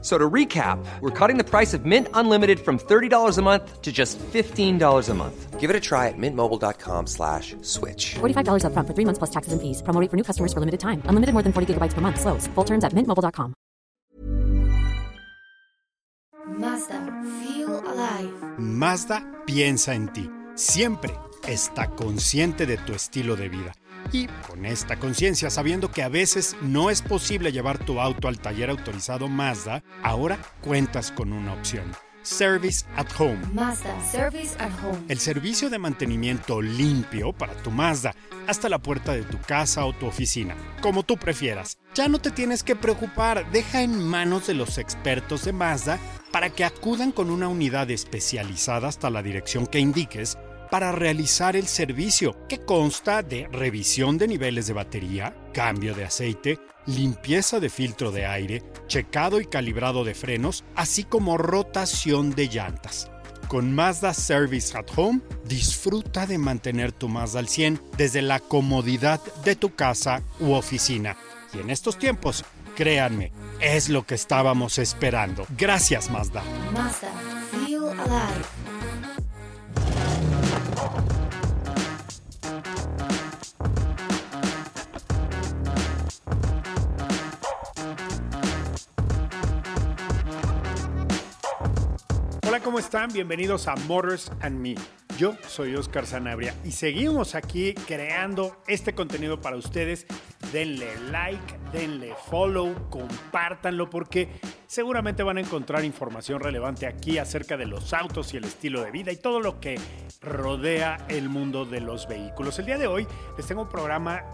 So to recap, we're cutting the price of Mint Unlimited from $30 a month to just $15 a month. Give it a try at mintmobile.com slash switch. $45 upfront for three months plus taxes and fees. Promo rate for new customers for limited time. Unlimited more than 40 gigabytes per month. Slows. Full terms at mintmobile.com. Mazda, feel alive. Mazda piensa en ti. Siempre está consciente de tu estilo de vida. Y con esta conciencia, sabiendo que a veces no es posible llevar tu auto al taller autorizado Mazda, ahora cuentas con una opción. Service at Home. Mazda, service at home. El servicio de mantenimiento limpio para tu Mazda hasta la puerta de tu casa o tu oficina, como tú prefieras. Ya no te tienes que preocupar, deja en manos de los expertos de Mazda para que acudan con una unidad especializada hasta la dirección que indiques para realizar el servicio, que consta de revisión de niveles de batería, cambio de aceite, limpieza de filtro de aire, checado y calibrado de frenos, así como rotación de llantas. Con Mazda Service at Home, disfruta de mantener tu Mazda al 100 desde la comodidad de tu casa u oficina. Y en estos tiempos, créanme, es lo que estábamos esperando. Gracias Mazda. Mazda, feel alive. Están? Bienvenidos a Motors and Me. Yo soy Oscar Sanabria y seguimos aquí creando este contenido para ustedes. Denle like, denle follow, compártanlo porque seguramente van a encontrar información relevante aquí acerca de los autos y el estilo de vida y todo lo que rodea el mundo de los vehículos. El día de hoy les tengo un programa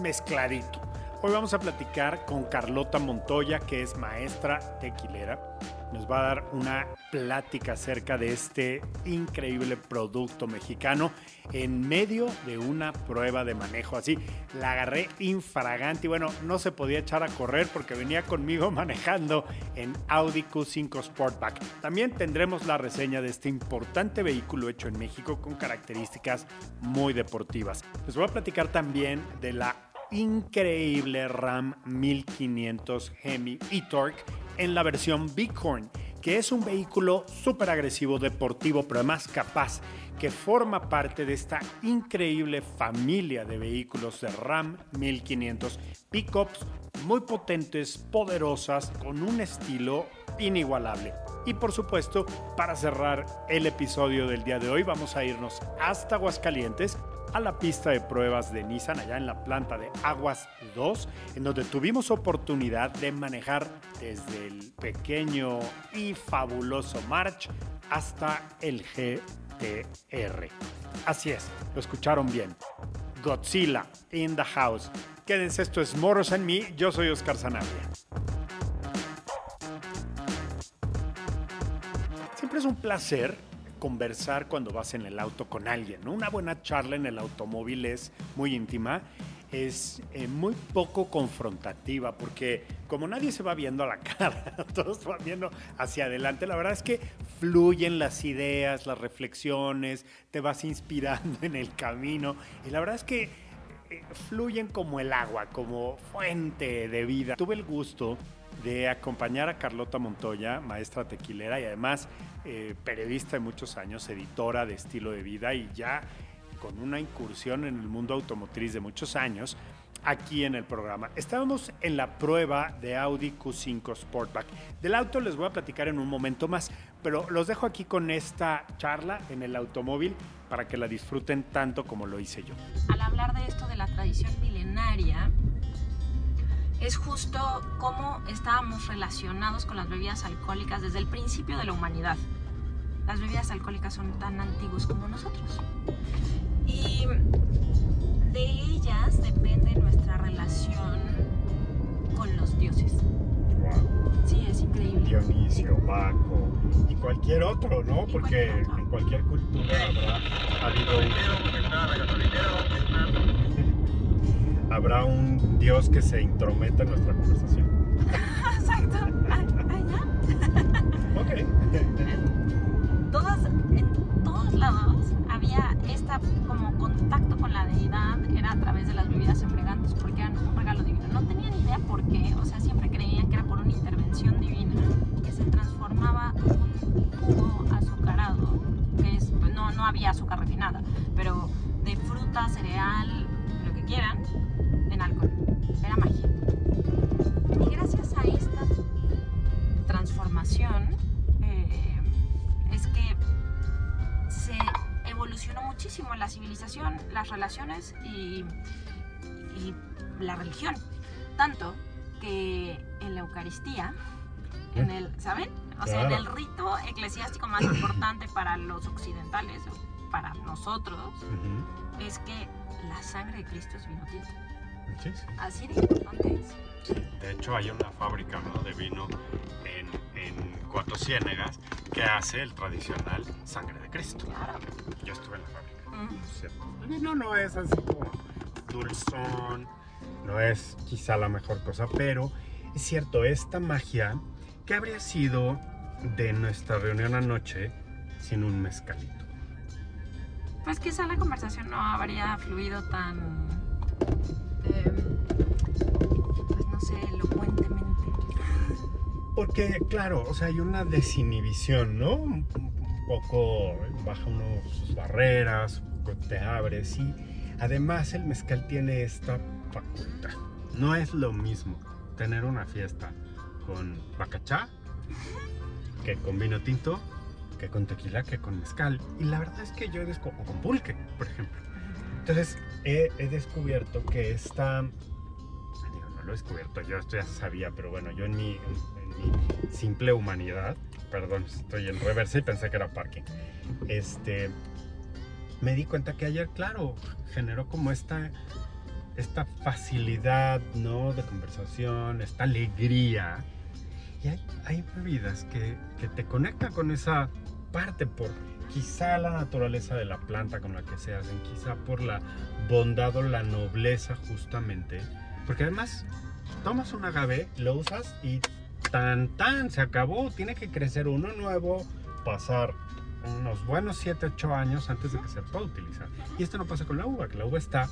mezcladito. Hoy vamos a platicar con Carlota Montoya, que es maestra tequilera. Nos va a dar una plática acerca de este increíble producto mexicano en medio de una prueba de manejo. Así, la agarré infragante y bueno, no se podía echar a correr porque venía conmigo manejando en Audi Q5 Sportback. También tendremos la reseña de este importante vehículo hecho en México con características muy deportivas. Les voy a platicar también de la increíble RAM 1500 Hemi e-Torque en la versión Bighorn, que es un vehículo súper agresivo, deportivo, pero además capaz, que forma parte de esta increíble familia de vehículos de RAM 1500, pickups muy potentes, poderosas, con un estilo inigualable. Y por supuesto, para cerrar el episodio del día de hoy, vamos a irnos hasta Aguascalientes a la pista de pruebas de Nissan allá en la planta de Aguas 2, en donde tuvimos oportunidad de manejar desde el pequeño y fabuloso March hasta el GTR. Así es, lo escucharon bien. Godzilla in the house. Quédense, esto es Moros en mí, yo soy Oscar Sanabria. Siempre es un placer conversar cuando vas en el auto con alguien. Una buena charla en el automóvil es muy íntima, es eh, muy poco confrontativa, porque como nadie se va viendo a la cara, todos van viendo hacia adelante, la verdad es que fluyen las ideas, las reflexiones, te vas inspirando en el camino, y la verdad es que eh, fluyen como el agua, como fuente de vida. Tuve el gusto de acompañar a Carlota Montoya, maestra tequilera y además eh, periodista de muchos años, editora de estilo de vida y ya con una incursión en el mundo automotriz de muchos años aquí en el programa. Estábamos en la prueba de Audi Q5 Sportback. Del auto les voy a platicar en un momento más, pero los dejo aquí con esta charla en el automóvil para que la disfruten tanto como lo hice yo. Al hablar de esto de la tradición milenaria, es justo cómo estábamos relacionados con las bebidas alcohólicas desde el principio de la humanidad. Las bebidas alcohólicas son tan antiguos como nosotros. Y de ellas depende nuestra relación con los dioses. Sí, es increíble. Dionisio, Baco y cualquier otro, ¿no? Porque cualquier otro. en cualquier cultura habrá habido un, habrá un Dios que se intrometa en nuestra conversación. Exacto. Allá. ok. Todas, en todos lados había esta como contacto con la deidad, era a través de las bebidas embriagantes porque eran un regalo divino. No tenían idea por qué, o sea, siempre creían que era por una intervención divina que se transformaba un jugo azucarado, que es, pues, no, no había azúcar refinada, pero de fruta, cereal, y, y la religión. Tanto que en la Eucaristía, en el, ¿saben? O sea, en el rito eclesiástico más importante para los occidentales, o para nosotros, Ujú. es que la sangre de Cristo es vino tinto. Sí, sí. Así de importante es. De hecho, hay una fábrica ¿no? de vino en, en Cuatro Ciénegas que hace el tradicional sangre de Cristo. Claro. Yo estuve en la fábrica. Vino no es así como dulzón, no es quizá la mejor cosa, pero es cierto, esta magia, ¿qué habría sido de nuestra reunión anoche sin un mezcalito? Pues quizá la conversación no habría fluido tan. em, pues no sé, elocuentemente. Porque, claro, o sea, hay una desinhibición, ¿no? Un, poco baja uno sus barreras, te abres y además el mezcal tiene esta facultad. No es lo mismo tener una fiesta con bacachá que con vino tinto, que con tequila, que con mezcal. Y la verdad es que yo he descubierto, o con pulque, por ejemplo. Entonces he, descubierto que esta, no lo he descubierto, yo esto ya sabía, pero bueno, yo en mi, en mi simple humanidad, perdón, estoy en reversa y pensé que era parking, este, me di cuenta que ayer, claro, generó como esta, esta facilidad, ¿no? De conversación, esta alegría. Y hay, hay bebidas que, que te conectan con esa parte por quizá la naturaleza de la planta con la que se hacen, quizá por la bondad o la nobleza justamente. Porque además tomas un agave, lo usas y tan tan, se acabó. Tiene que crecer uno nuevo, pasar unos buenos 7, 8 años antes de que se pueda utilizar. Y esto no pasa con la uva, que la uva está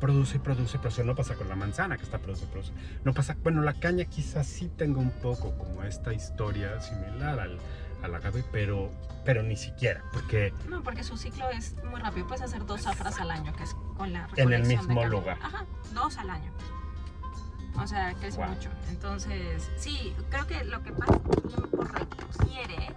produce y produce, produce. No pasa con la manzana que está produce y produce. No pasa, bueno, la caña quizás sí tenga un poco como esta historia similar al, al agave, pero, pero ni siquiera, porque No, porque su ciclo es muy rápido. Puedes hacer dos zafras al año, que es con la En el de mismo lugar. Ajá, dos al año. O sea, crece Wow. mucho. Entonces, sí, creo que lo que pasa el tiempo requiere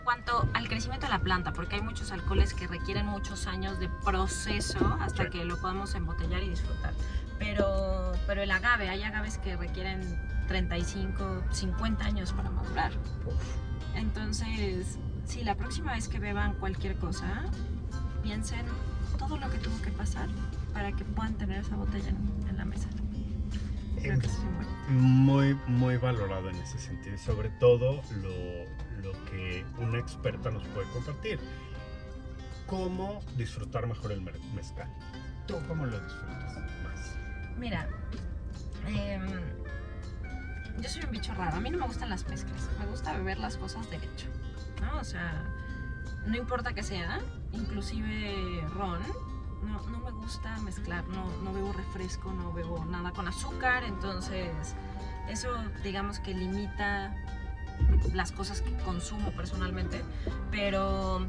en cuanto al crecimiento de la planta, porque hay muchos alcoholes que requieren muchos años de proceso hasta Sí. que lo podamos embotellar y disfrutar. Pero, pero el agave, hay agaves que requieren 35, 50 años para madurar. Entonces, si la próxima vez que beban cualquier cosa, piensen todo lo que tuvo que pasar para que puedan tener esa botella en, en la mesa. Creo que eso es importante. muy, muy valorado en ese sentido sobre todo lo, lo que una experta nos puede compartir. ¿Cómo disfrutar mejor el mezcal? ¿Tú cómo lo disfrutas más? Mira, em, yo soy un bicho raro. A mí no me gustan las mezclas. Me gusta beber las cosas derecho. ¿no? O sea, no importa que sea, inclusive ron. No, no me gusta mezclar. No, no bebo refresco, no bebo nada con azúcar. Entonces, eso digamos que limita las cosas que consumo personalmente. Pero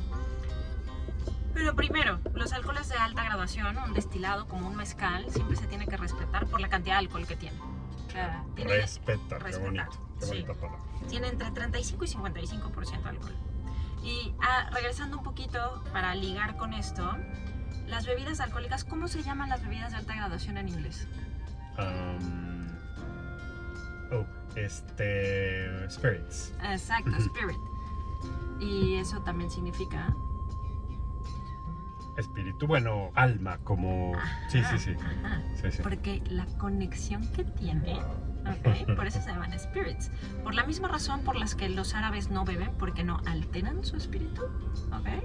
pero primero, los alcoholes de alta graduación, un destilado como un mezcal, siempre se tiene que respetar por la cantidad de alcohol que tiene. O sea, tiene, Respeta, qué respetar, bonito, qué sí. tiene entre 35 y 55% de alcohol. Y ah, regresando un poquito para ligar con esto, las bebidas alcohólicas, ¿cómo se llaman las bebidas de alta graduación en inglés? Um, oh, este. Spirits. Exacto, spirit. Y eso también significa Espíritu, bueno, alma, como. Sí, sí, sí. Ajá. sí, sí. porque la conexión que tiene, ¿ok? por eso se llaman spirits. Por la misma razón por las que los árabes no beben, porque no alteran su espíritu, ¿ok?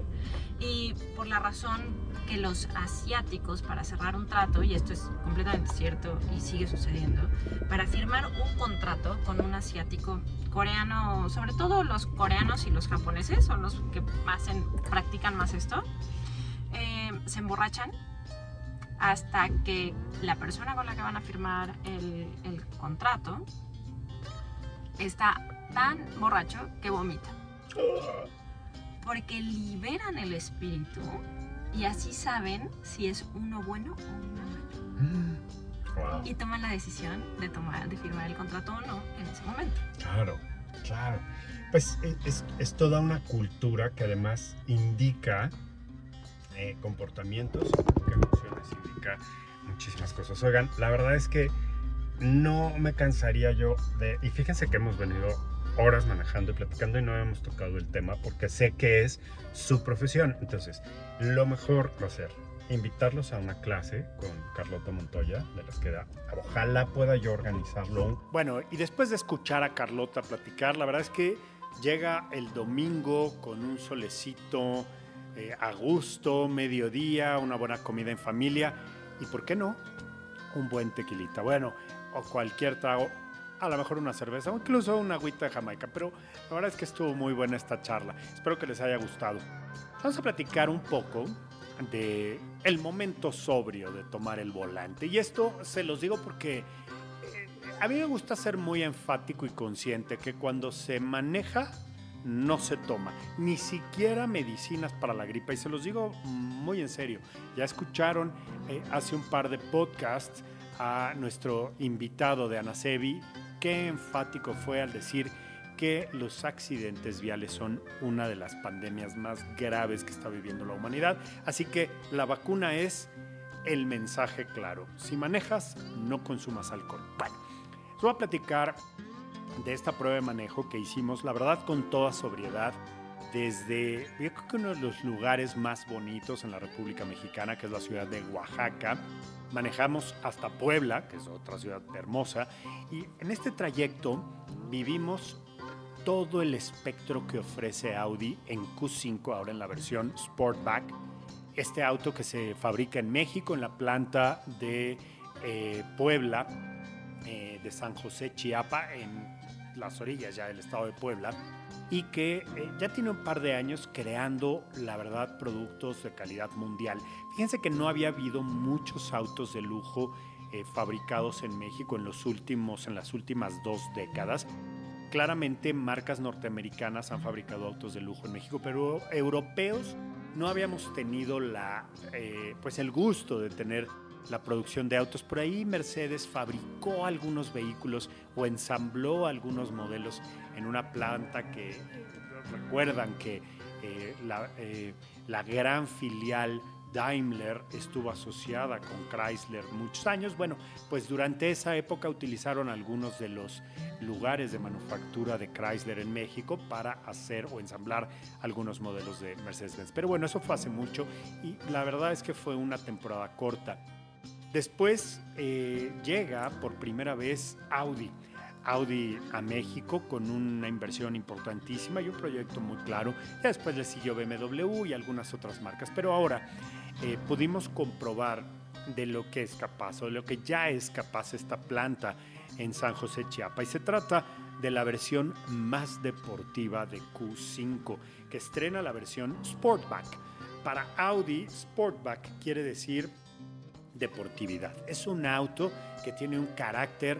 Y por la razón que los asiáticos, para cerrar un trato, y esto es completamente cierto y sigue sucediendo, para firmar un contrato con un asiático coreano, sobre todo los coreanos y los japoneses son los que practican más esto, eh, se emborrachan hasta que la persona con la que van a firmar el, el contrato está tan borracho que vomita. Porque liberan el espíritu y así saben si es uno bueno o uno malo. Wow. Y toman la decisión de, tomar, de firmar el contrato o no en ese momento. Claro, claro. Pues e- es, es toda una cultura que además indica eh, comportamientos, cosas. Oigan, la verdad es que no me cansaría yo de... Y fíjense que hemos venido horas manejando y platicando y no hemos tocado el tema porque sé que es su profesión. Entonces, lo mejor va a ser invitarlos a una clase con Carlota Montoya, de las que da. Ojalá pueda yo organizarlo. Bueno, y después de escuchar a Carlota platicar, la verdad es que llega el domingo con un solecito eh, a gusto, mediodía, una buena comida en familia y, ¿por qué no? Un buen tequilita. Bueno, o cualquier trago, a lo mejor una cerveza o incluso una agüita de Jamaica, pero la verdad es que estuvo muy buena esta charla. Espero que les haya gustado. Vamos a platicar un poco de el momento sobrio de tomar el volante. Y esto se los digo porque eh, a mí me gusta ser muy enfático y consciente que cuando se maneja no se toma, ni siquiera medicinas para la gripa. Y se los digo muy en serio. Ya escucharon eh, hace un par de podcasts a nuestro invitado de Anasebi, qué enfático fue al decir que los accidentes viales son una de las pandemias más graves que está viviendo la humanidad. Así que la vacuna es el mensaje claro. Si manejas, no consumas alcohol. Voy a platicar de esta prueba de manejo que hicimos, la verdad, con toda sobriedad, desde, yo creo que uno de los lugares más bonitos en la República Mexicana, que es la ciudad de Oaxaca. Manejamos hasta Puebla, que es otra ciudad hermosa, y en este trayecto vivimos todo el espectro que ofrece Audi en Q5, ahora en la versión Sportback. Este auto que se fabrica en México, en la planta de eh, Puebla, eh, de San José Chiapa, en las orillas ya del estado de Puebla, y que eh, ya tiene un par de años creando, la verdad, productos de calidad mundial. Fíjense que no había habido muchos autos de lujo eh, fabricados en México en, los últimos, en las últimas dos décadas. Claramente marcas norteamericanas han fabricado autos de lujo en México, pero europeos no habíamos tenido la, eh, pues el gusto de tener la producción de autos. Por ahí Mercedes fabricó algunos vehículos o ensambló algunos modelos en una planta que eh, recuerdan que eh, la, eh, la gran filial Daimler estuvo asociada con Chrysler muchos años. Bueno, pues durante esa época utilizaron algunos de los lugares de manufactura de Chrysler en México para hacer o ensamblar algunos modelos de Mercedes-Benz. Pero bueno, eso fue hace mucho y la verdad es que fue una temporada corta. Después eh, llega por primera vez Audi. Audi a México con una inversión importantísima y un proyecto muy claro. Ya después le siguió BMW y algunas otras marcas. Pero ahora eh, pudimos comprobar de lo que es capaz o de lo que ya es capaz esta planta en San José Chiapa. Y se trata de la versión más deportiva de Q5, que estrena la versión Sportback. Para Audi, Sportback quiere decir deportividad. Es un auto que tiene un carácter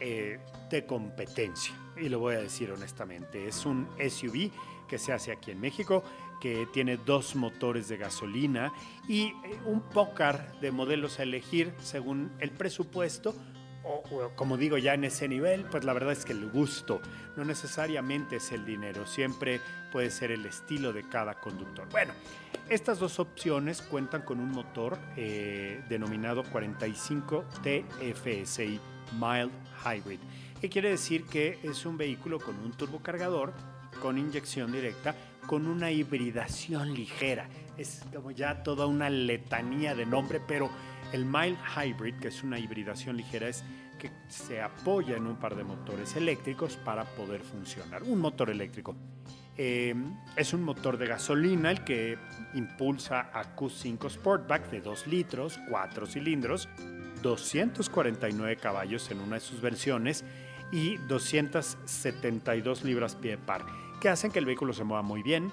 eh, de competencia. Y lo voy a decir honestamente. Es un SUV que se hace aquí en México, que tiene dos motores de gasolina y eh, un pócar de modelos a elegir según el presupuesto. Como digo ya en ese nivel, pues la verdad es que el gusto no necesariamente es el dinero, siempre puede ser el estilo de cada conductor. Bueno, estas dos opciones cuentan con un motor eh, denominado 45 TFSI Mild Hybrid, que quiere decir que es un vehículo con un turbocargador con inyección directa con una hibridación ligera. Es como ya toda una letanía de nombre, pero el Mild Hybrid, que es una hibridación ligera, es que se apoya en un par de motores eléctricos para poder funcionar. Un motor eléctrico. Eh, es un motor de gasolina el que impulsa a Q5 Sportback de 2 litros, 4 cilindros, 249 caballos en una de sus versiones y 272 libras-pie par, que hacen que el vehículo se mueva muy bien.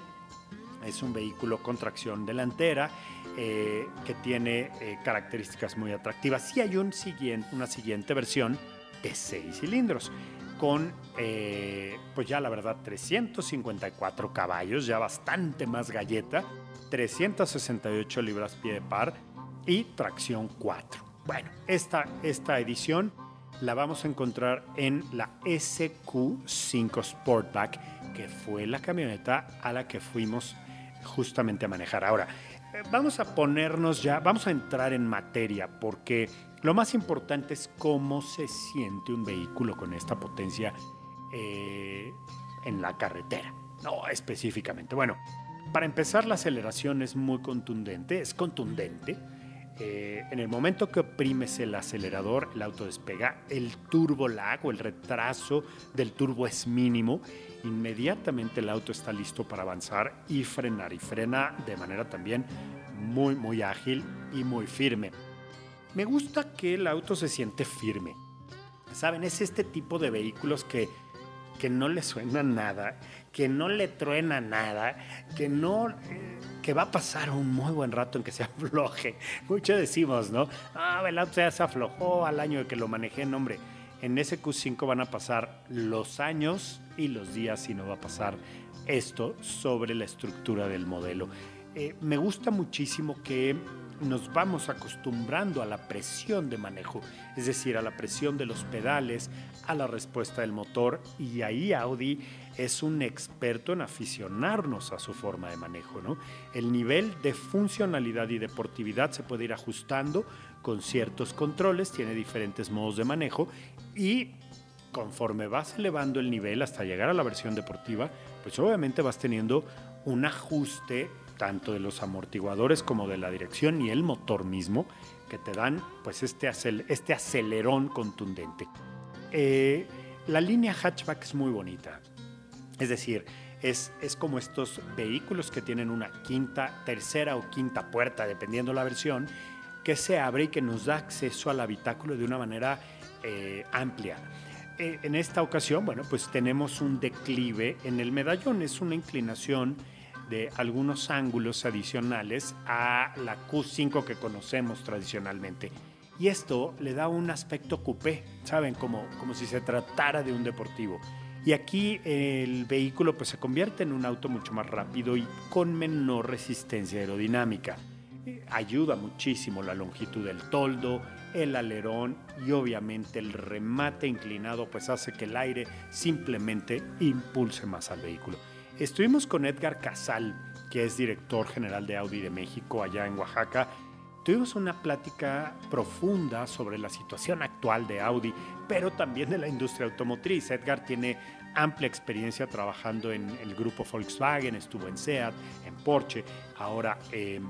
Es un vehículo con tracción delantera eh, que tiene eh, características muy atractivas. Sí hay una siguiente versión de 6 cilindros con, eh, pues ya la verdad, 354 caballos, ya bastante más galleta. 368 libras pie de par y tracción 4. Bueno, esta, esta edición la vamos a encontrar en la SQ5 Sportback, que fue la camioneta a la que fuimos justamente a manejar. Ahora, vamos a ponernos ya, vamos a entrar en materia, porque lo más importante es cómo se siente un vehículo con esta potencia eh, en la carretera. No, específicamente. Bueno, para empezar, la aceleración es muy contundente, es contundente. Eh, en el momento que oprimes el acelerador, el auto despega, el turbo lag o el retraso del turbo es mínimo. Inmediatamente el auto está listo para avanzar y frenar. Y frena de manera también muy, muy ágil y muy firme. Me gusta que el auto se siente firme. Saben, es este tipo de vehículos que, que no le suena nada, que no le truena nada, que no que va a pasar un muy buen rato en que se afloje. Mucho decimos, ¿no? Ah, el ya se aflojó al año de que lo manejé, no, hombre. En ese Q5 van a pasar los años y los días y no va a pasar esto sobre la estructura del modelo. Eh, me gusta muchísimo que nos vamos acostumbrando a la presión de manejo, es decir, a la presión de los pedales, a la respuesta del motor y ahí Audi es un experto en aficionarnos a su forma de manejo. ¿no? El nivel de funcionalidad y deportividad se puede ir ajustando con ciertos controles, tiene diferentes modos de manejo y conforme vas elevando el nivel hasta llegar a la versión deportiva, pues obviamente vas teniendo un ajuste tanto de los amortiguadores como de la dirección y el motor mismo, que te dan pues este, este acelerón contundente. Eh, la línea hatchback es muy bonita, es decir, es, es, como estos vehículos que tienen una quinta, tercera o quinta puerta, dependiendo la versión, que se abre y que nos da acceso al habitáculo de una manera eh, amplia. Eh, en esta ocasión, bueno, pues tenemos un declive en el medallón, es una inclinación de algunos ángulos adicionales a la Q5 que conocemos tradicionalmente. Y esto le da un aspecto coupé, ¿saben? Como, como si se tratara de un deportivo. Y aquí el vehículo pues, se convierte en un auto mucho más rápido y con menor resistencia aerodinámica. Ayuda muchísimo la longitud del toldo, el alerón y obviamente el remate inclinado pues hace que el aire simplemente impulse más al vehículo. Estuvimos con Edgar Casal, que es director general de Audi de México allá en Oaxaca. Tuvimos una plática profunda sobre la situación actual de Audi, pero también de la industria automotriz. Edgar tiene amplia experiencia trabajando en el grupo Volkswagen, estuvo en SEAT, en Porsche, ahora eh,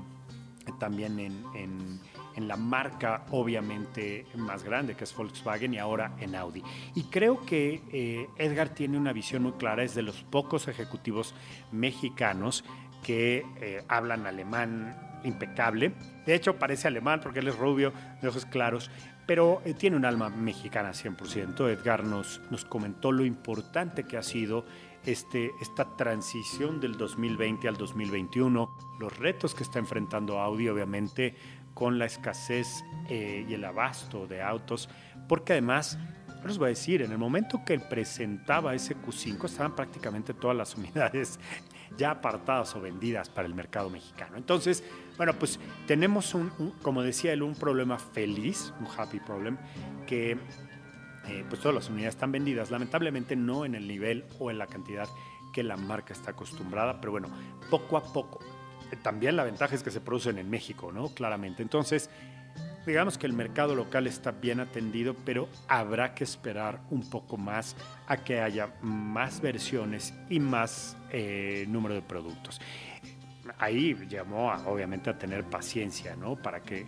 también en en la marca obviamente más grande que es Volkswagen y ahora en Audi. Y creo que eh, Edgar tiene una visión muy clara, es de los pocos ejecutivos mexicanos que eh, hablan alemán impecable. De hecho, parece alemán porque él es rubio, de ojos claros, pero eh, tiene un alma mexicana 100%. Edgar nos, nos comentó lo importante que ha sido este, esta transición del 2020 al 2021, los retos que está enfrentando Audi, obviamente, con la escasez eh, y el abasto de autos, porque además, les voy a decir, en el momento que presentaba ese Q5 estaban prácticamente todas las unidades ya apartadas o vendidas para el mercado mexicano. Entonces, bueno, pues tenemos un, como decía él, un problema feliz, un happy problem, que eh, pues todas las unidades están vendidas, lamentablemente no en el nivel o en la cantidad que la marca está acostumbrada, pero bueno, poco a poco también la ventaja es que se producen en México, ¿no? Claramente. Entonces, digamos que el mercado local está bien atendido, pero habrá que esperar un poco más a que haya más versiones y más eh, número de productos. Ahí llamó obviamente a tener paciencia, ¿no? Para que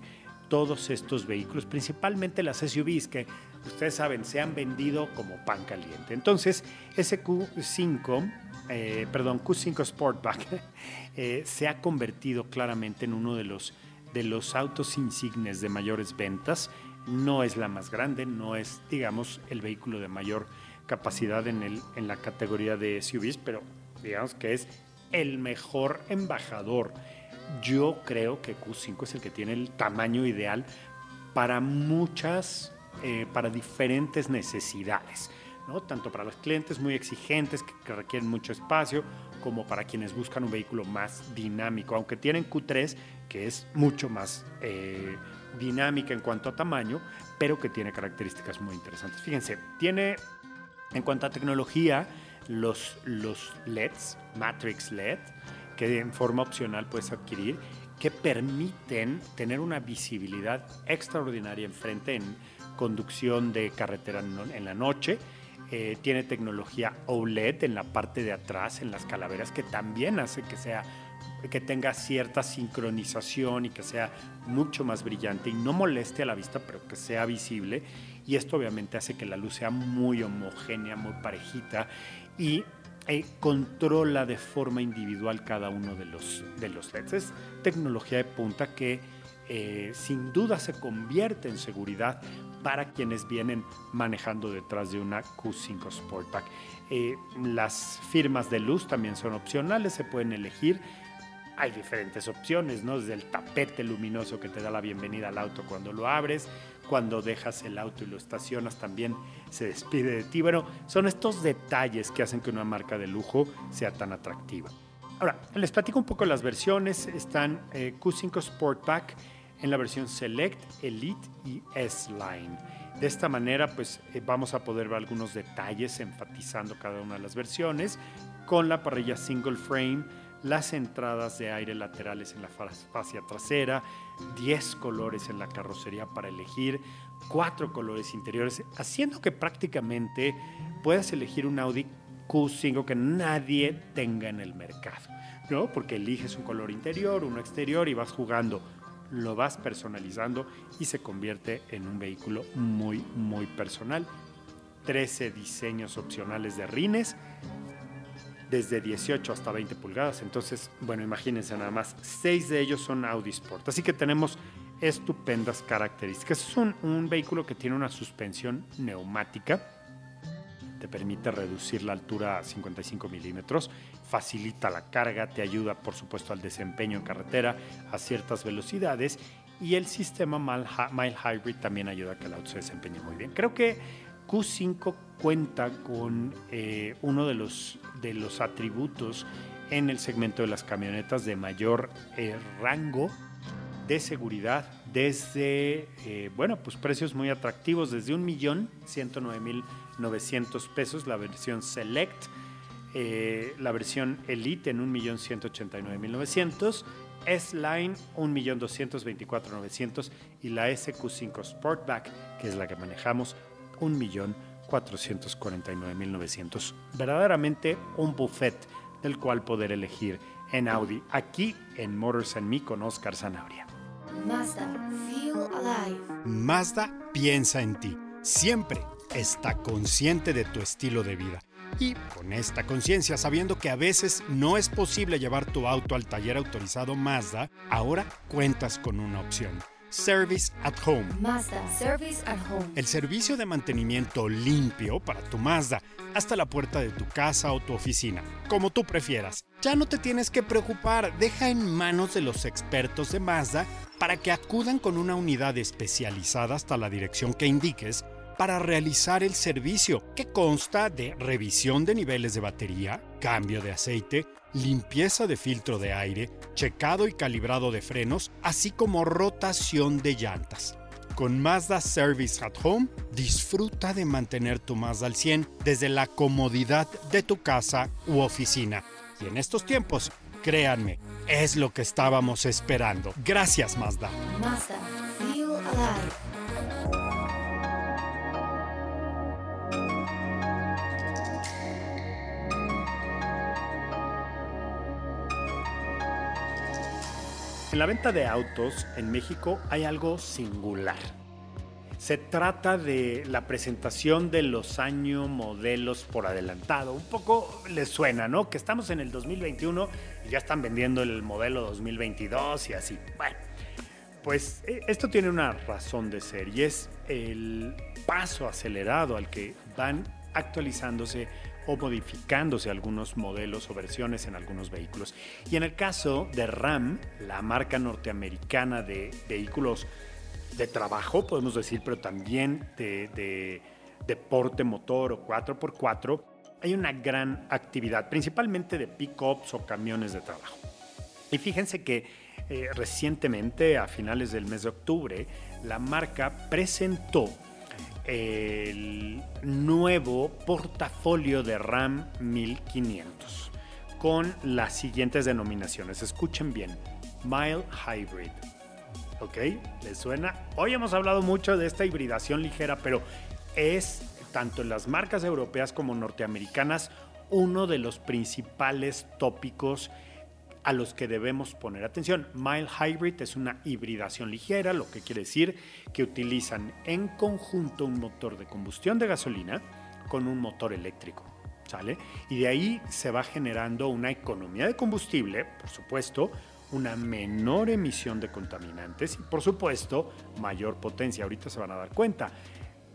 todos estos vehículos, principalmente las SUVs, que ustedes saben, se han vendido como pan caliente. Entonces, ese Q5, eh, perdón, Q5 Sportback, eh, se ha convertido claramente en uno de los, de los autos insignes de mayores ventas. No es la más grande, no es, digamos, el vehículo de mayor capacidad en, el, en la categoría de SUVs, pero digamos que es el mejor embajador. Yo creo que Q5 es el que tiene el tamaño ideal para muchas, eh, para diferentes necesidades. Tanto para los clientes muy exigentes que, que requieren mucho espacio, como para quienes buscan un vehículo más dinámico, aunque tienen Q3, que es mucho más eh, dinámica en cuanto a tamaño, pero que tiene características muy interesantes. Fíjense, tiene en cuanto a tecnología los, los LEDs, Matrix LED, que en forma opcional puedes adquirir, que permiten tener una visibilidad extraordinaria enfrente en conducción de carretera en la noche. Eh, tiene tecnología OLED en la parte de atrás, en las calaveras, que también hace que sea que tenga cierta sincronización y que sea mucho más brillante y no moleste a la vista, pero que sea visible. Y esto obviamente hace que la luz sea muy homogénea, muy parejita y eh, controla de forma individual cada uno de los, de los LEDs. Es tecnología de punta que eh, sin duda se convierte en seguridad para quienes vienen manejando detrás de una Q5 Sportback. Eh, las firmas de luz también son opcionales, se pueden elegir hay diferentes opciones, ¿no? Desde el tapete luminoso que te da la bienvenida al auto cuando lo abres, cuando dejas el auto y lo estacionas también se despide de ti. Bueno, son estos detalles que hacen que una marca de lujo sea tan atractiva. Ahora, les platico un poco las versiones. Están eh, Q5 Sportback en la versión Select, Elite y S-Line. De esta manera, pues eh, vamos a poder ver algunos detalles enfatizando cada una de las versiones con la parrilla single frame las entradas de aire laterales en la fascia trasera, 10 colores en la carrocería para elegir, 4 colores interiores, haciendo que prácticamente puedas elegir un Audi Q5 que nadie tenga en el mercado, ¿no? Porque eliges un color interior, uno exterior y vas jugando, lo vas personalizando y se convierte en un vehículo muy, muy personal. 13 diseños opcionales de rines, desde 18 hasta 20 pulgadas. Entonces, bueno, imagínense nada más, seis de ellos son Audi Sport. Así que tenemos estupendas características. Es un, un vehículo que tiene una suspensión neumática, te permite reducir la altura a 55 milímetros, facilita la carga, te ayuda por supuesto al desempeño en carretera a ciertas velocidades y el sistema Mile Hybrid también ayuda a que el auto se desempeñe muy bien. Creo que Q5 cuenta con eh, uno de los, de los atributos en el segmento de las camionetas de mayor eh, rango de seguridad desde, eh, bueno, pues precios muy atractivos, desde 1.109.900 pesos la versión Select, la versión Elite en 1.189.900, S-Line 1.224.900 y la SQ5 Sportback, que es la que manejamos, 1.449.900. Verdaderamente un buffet del cual poder elegir en Audi, aquí en Motors and Me con Oscar Zanabria. Mazda, feel alive. Mazda piensa en ti. Siempre está consciente de tu estilo de vida. Y con esta conciencia, sabiendo que a veces no es posible llevar tu auto al taller autorizado Mazda, ahora cuentas con una opción Service at Home. Mazda, service at home. El servicio de mantenimiento limpio para tu Mazda hasta la puerta de tu casa o tu oficina, como tú prefieras. Ya no te tienes que preocupar, deja en manos de los expertos de Mazda para que acudan con una unidad especializada hasta la dirección que indiques para realizar el servicio, que consta de revisión de niveles de batería, cambio de aceite, limpieza de filtro de aire, checado y calibrado de frenos, así como rotación de llantas. Con Mazda Service at Home, disfruta de mantener tu Mazda al 100 desde la comodidad de tu casa u oficina. Y en estos tiempos, créanme, es lo que estábamos esperando. Gracias Mazda. Mazda, feel alive. En la venta de autos en México hay algo singular. Se trata de la presentación de los años modelos por adelantado. Un poco les suena, ¿no? Que estamos en el 2021 y ya están vendiendo el modelo 2022 y así. Bueno, pues eh, esto tiene una razón de ser y es el paso acelerado al que van actualizándose o modificándose algunos modelos o versiones en algunos vehículos. Y en el caso de Ram, la marca norteamericana de vehículos de trabajo, podemos decir, pero también de, de deporte motor o 4x4, hay una gran actividad, principalmente de pick-ups o camiones de trabajo. Y fíjense que eh, recientemente, a finales del mes de octubre, la marca presentó el nuevo portafolio de RAM 1500 con las siguientes denominaciones. Escuchen bien. Mile Hybrid. ¿Ok? ¿Les suena? Hoy hemos hablado mucho de esta hibridación ligera, pero es tanto en las marcas europeas como norteamericanas uno de los principales tópicos a los que debemos poner atención. Mile Hybrid es una hibridación ligera, lo que quiere decir que utilizan en conjunto un motor de combustión de gasolina con un motor eléctrico. ¿Sale? Y de ahí se va generando una economía de combustible, por supuesto, una menor emisión de contaminantes y por supuesto mayor potencia. Ahorita se van a dar cuenta.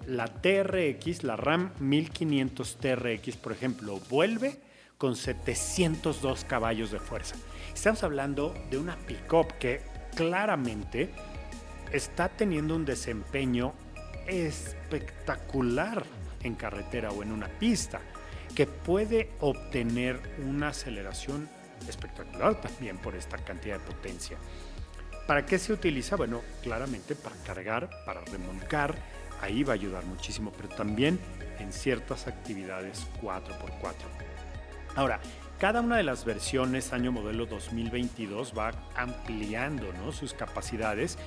La TRX, la RAM 1500 TRX, por ejemplo, vuelve con 702 caballos de fuerza. Estamos hablando de una pick-up que claramente está teniendo un desempeño espectacular en carretera o en una pista, que puede obtener una aceleración espectacular también por esta cantidad de potencia. ¿Para qué se utiliza? Bueno, claramente para cargar, para remolcar, ahí va a ayudar muchísimo, pero también en ciertas actividades 4x4. Ahora, cada una de las versiones año modelo 2022 va ampliando sus capacidades,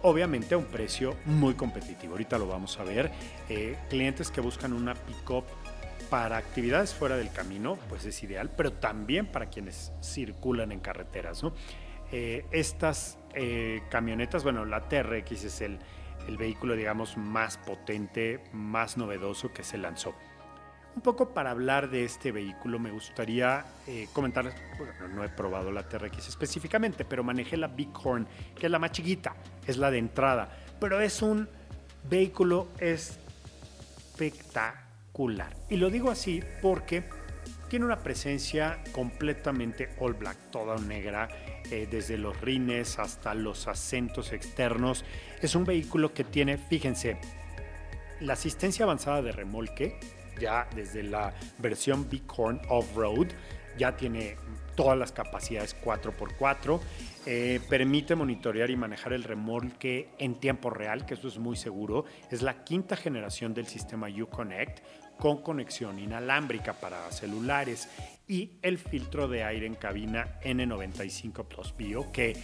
obviamente a un precio muy competitivo. Ahorita lo vamos a ver. Eh, clientes que buscan una pick-up para actividades fuera del camino, pues es ideal, pero también para quienes circulan en carreteras. Eh, estas eh, camionetas, bueno, la TRX es el, el vehículo, digamos, más potente, más novedoso que se lanzó. Un poco para hablar de este vehículo me gustaría eh, comentar, bueno, no he probado la TRX específicamente, pero manejé la Bighorn, que es la más chiquita, es la de entrada, pero es un vehículo espectacular. Y lo digo así porque tiene una presencia completamente all black, toda negra, eh, desde los rines hasta los acentos externos. Es un vehículo que tiene, fíjense, la asistencia avanzada de remolque, ya desde la versión Bighorn Off-Road, ya tiene todas las capacidades 4x4, eh, permite monitorear y manejar el remolque en tiempo real, que eso es muy seguro. Es la quinta generación del sistema Uconnect con conexión inalámbrica para celulares y el filtro de aire en cabina N95 Plus Bio, que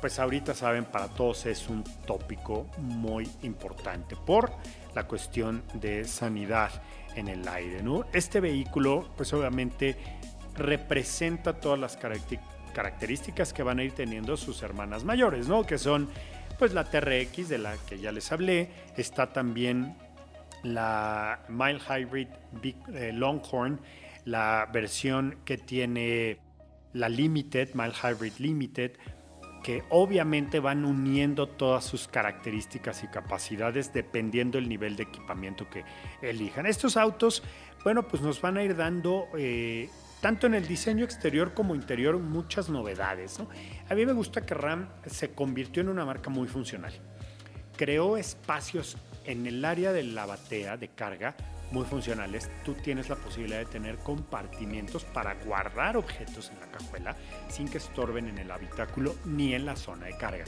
pues ahorita saben para todos es un tópico muy importante por la cuestión de sanidad en el aire. ¿no? Este vehículo pues obviamente representa todas las características que van a ir teniendo sus hermanas mayores, ¿no? que son pues la TRX de la que ya les hablé, está también la Mile Hybrid eh, Longhorn, la versión que tiene la Limited, Mile Hybrid Limited, que obviamente van uniendo todas sus características y capacidades dependiendo del nivel de equipamiento que elijan. Estos autos, bueno, pues nos van a ir dando, eh, tanto en el diseño exterior como interior, muchas novedades. A mí me gusta que RAM se convirtió en una marca muy funcional. Creó espacios en el área de la batea de carga muy funcionales, tú tienes la posibilidad de tener compartimientos para guardar objetos en la cajuela sin que estorben en el habitáculo ni en la zona de carga.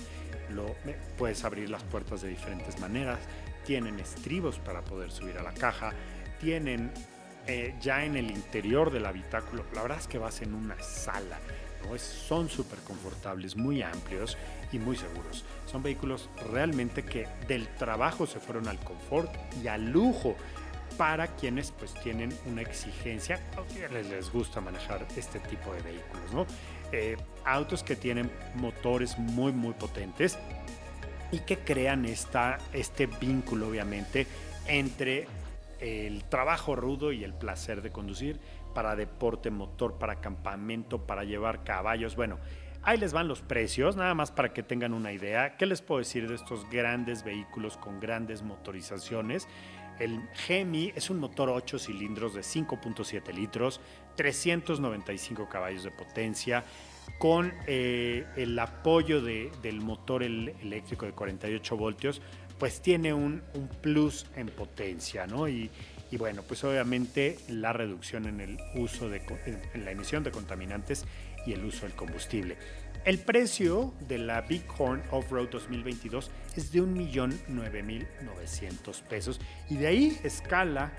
Lo, puedes abrir las puertas de diferentes maneras, tienen estribos para poder subir a la caja, tienen eh, ya en el interior del habitáculo, la verdad es que vas en una sala, son súper confortables, muy amplios y muy seguros. Son vehículos realmente que del trabajo se fueron al confort y al lujo para quienes pues tienen una exigencia o les, gusta manejar este tipo de vehículos, ¿no? Eh, autos que tienen motores muy muy potentes y que crean esta, este vínculo obviamente entre el trabajo rudo y el placer de conducir para deporte motor, para campamento, para llevar caballos, bueno, Ahí les van los precios, nada más para que tengan una idea. ¿Qué les puedo decir de estos grandes vehículos con grandes motorizaciones? El Gemi es un motor 8 cilindros de 5.7 litros, 395 caballos de potencia, con eh, el apoyo del motor eléctrico de 48 voltios pues tiene un, plus en potencia, ¿no? Y, bueno, pues obviamente la reducción en el uso de, en la emisión de contaminantes y el uso del combustible. El precio de la Bighorn Off-Road 2022 es de 1.009.900 pesos y de ahí escala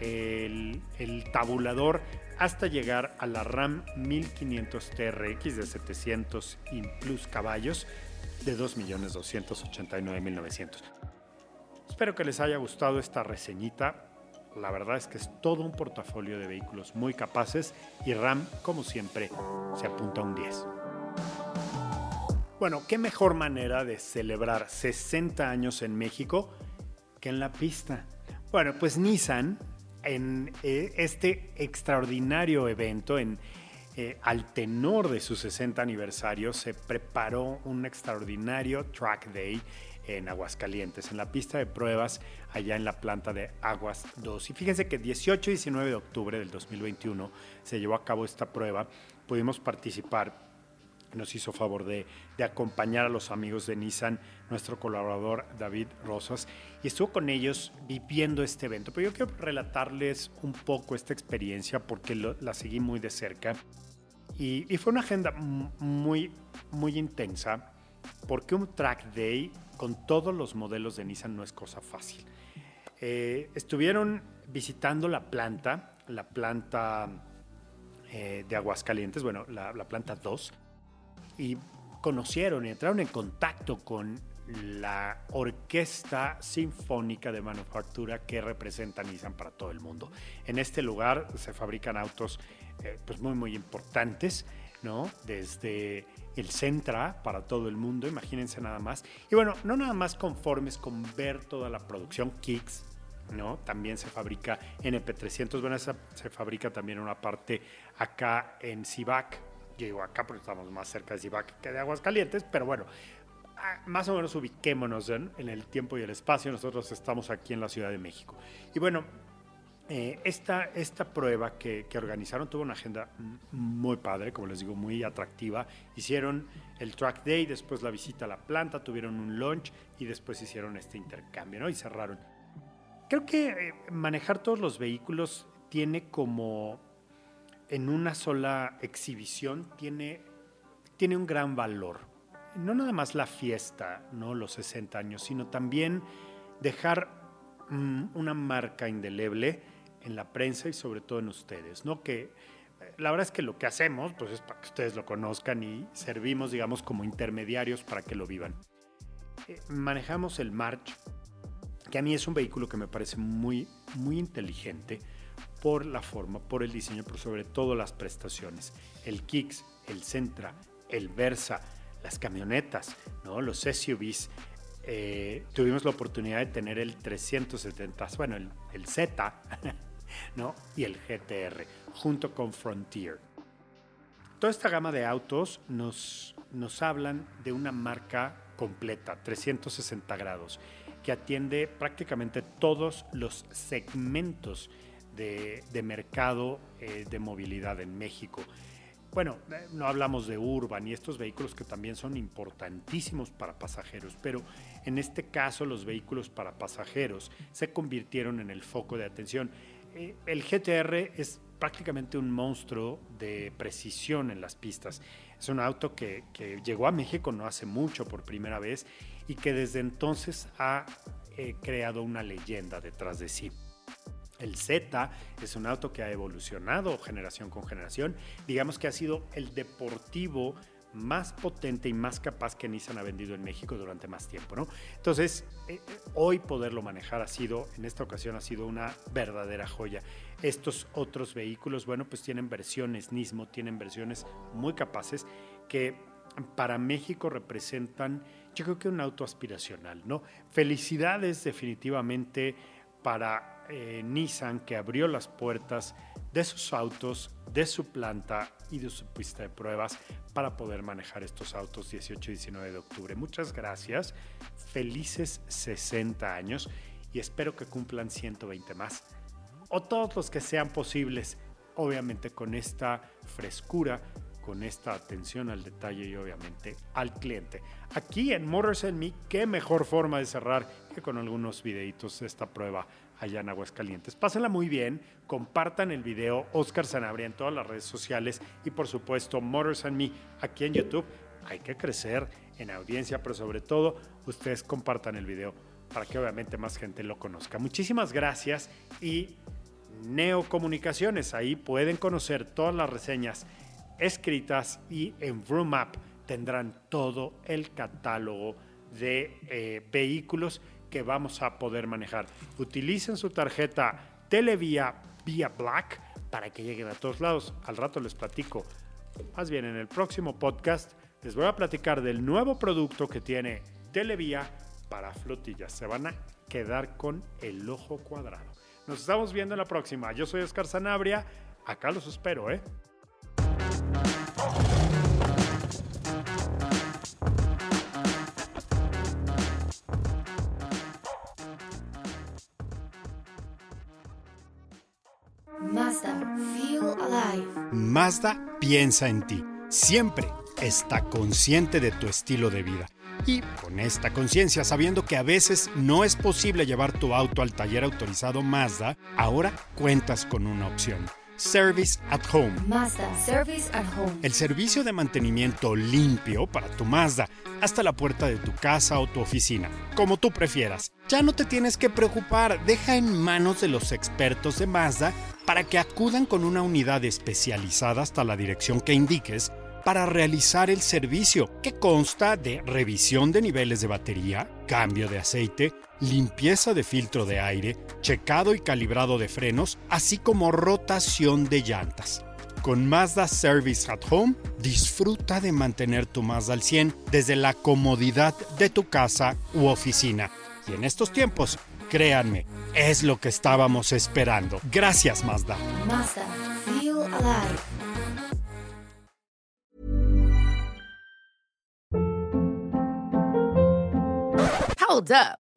el, el tabulador hasta llegar a la RAM 1500 TRX de 700 y plus caballos de 2.289.900. Espero que les haya gustado esta reseñita. La verdad es que es todo un portafolio de vehículos muy capaces y RAM, como siempre, se apunta a un 10. Bueno, qué mejor manera de celebrar 60 años en México que en la pista. Bueno, pues Nissan, en eh, este extraordinario evento, en, eh, al tenor de su 60 aniversario, se preparó un extraordinario track day en Aguascalientes, en la pista de pruebas allá en la planta de Aguas 2. Y fíjense que 18 y 19 de octubre del 2021 se llevó a cabo esta prueba. Pudimos participar nos hizo favor de, de acompañar a los amigos de Nissan, nuestro colaborador David Rosas, y estuvo con ellos viviendo este evento. Pero yo quiero relatarles un poco esta experiencia porque la seguí muy de cerca. Y, fue una agenda muy, muy intensa, porque un track day con todos los modelos de Nissan no es cosa fácil. Eh, estuvieron visitando la planta, la planta eh, de Aguascalientes, bueno, la, la planta 2, y conocieron y entraron en contacto con la Orquesta Sinfónica de Manufactura que representa Nissan para todo el mundo. En este lugar se fabrican autos eh, pues muy, muy importantes, ¿no? Desde el Centra para todo el mundo, imagínense nada más. Y bueno, no nada más conformes con ver toda la producción Kicks, ¿no? También se fabrica NP300, bueno, se fabrica también una parte acá en Cibac. Yo acá porque estamos más cerca de Cibac que de Aguascalientes, pero bueno, ah, más o menos ubiquémonos en, el tiempo y el espacio. Nosotros estamos aquí en la Ciudad de México. Y bueno, eh, esta, esta prueba que, que organizaron tuvo una agenda muy padre, como les digo, muy atractiva. Hicieron el track day, después la visita a la planta, tuvieron un lunch y después hicieron este intercambio, ¿no? Y cerraron. Creo que eh, manejar todos los vehículos tiene como en una sola exhibición tiene, tiene un gran valor. No nada más la fiesta, ¿no? los 60 años, sino también dejar mm, una marca indeleble en la prensa y sobre todo en ustedes, ¿no? Que eh, la verdad es que lo que hacemos, pues es para que ustedes lo conozcan y servimos, digamos, como intermediarios para que lo vivan. Eh, manejamos el March, que a mí es un vehículo que me parece muy, muy inteligente por la forma, por el diseño, pero sobre todo las prestaciones. El Kicks, el Sentra, el Versa, las camionetas, ¿no? los SUVs. Eh, tuvimos la oportunidad de tener el 370, bueno, el, el Z, ¿no? Y el GTR, junto con Frontier. Toda esta gama de autos nos, nos hablan de una marca completa, 360 grados, que atiende prácticamente todos los segmentos de, mercado eh, de movilidad en México. Bueno, eh, no hablamos de Urban y estos vehículos que también son importantísimos para pasajeros, pero en este caso los vehículos para pasajeros se convirtieron en el foco de atención. Eh, el GTR es prácticamente un monstruo de precisión en las pistas. Es un auto que, llegó a México no hace mucho por primera vez y que desde entonces ha creado una leyenda detrás de sí. El Z es un auto que ha evolucionado generación con generación. Digamos que ha sido el deportivo más potente y más capaz que Nissan ha vendido en México durante más tiempo, ¿no? Entonces, eh, hoy poderlo manejar ha sido, en esta ocasión ha sido una verdadera joya. Estos otros vehículos, bueno, pues tienen versiones Nismo, tienen versiones muy capaces que para México representan, yo creo que un auto aspiracional, ¿no? Felicidades definitivamente para eh, Nissan que abrió las puertas de sus autos, de su planta y de su pista de pruebas para poder manejar estos autos 18 y 19 de octubre. Muchas gracias, felices 60 años y espero que cumplan 120 más o todos los que sean posibles, obviamente con esta frescura con esta atención al detalle y obviamente al cliente. Aquí en Motors and Me, qué mejor forma de cerrar que con algunos videitos de esta prueba allá en Aguascalientes. Pásenla muy bien, compartan el video Oscar Sanabria en todas las redes sociales y por supuesto Motors and Me aquí en YouTube. Hay que crecer en audiencia, pero sobre todo ustedes compartan el video para que obviamente más gente lo conozca. Muchísimas gracias y Neocomunicaciones, ahí pueden conocer todas las reseñas escritas y en Vroom App tendrán todo el catálogo de eh, vehículos que vamos a poder manejar. Utilicen su tarjeta Televía vía Black para que lleguen a todos lados. Al rato les platico. Más bien en el próximo podcast les voy a platicar del nuevo producto que tiene Televía para flotillas. Se van a quedar con el ojo cuadrado. Nos estamos viendo en la próxima. Yo soy Oscar Sanabria. Acá los espero, ¿eh? Mazda piensa en ti. Siempre está consciente de tu estilo de vida. Y con esta conciencia, sabiendo que a veces no es posible llevar tu auto al taller autorizado Mazda, ahora cuentas con una opción. Service at Home. Mazda, service at home. El servicio de mantenimiento limpio para tu Mazda hasta la puerta de tu casa o tu oficina, como tú prefieras. Ya no te tienes que preocupar, deja en manos de los expertos de Mazda para que acudan con una unidad especializada hasta la dirección que indiques para realizar el servicio, que consta de revisión de niveles de batería, cambio de aceite, limpieza de filtro de aire, checado y calibrado de frenos, así como rotación de llantas. Con Mazda Service at Home, disfruta de mantener tu Mazda al 100 desde la comodidad de tu casa u oficina. Y en estos tiempos, créanme, es lo que estábamos esperando. Gracias Mazda. Mazda, feel alive. Hold up.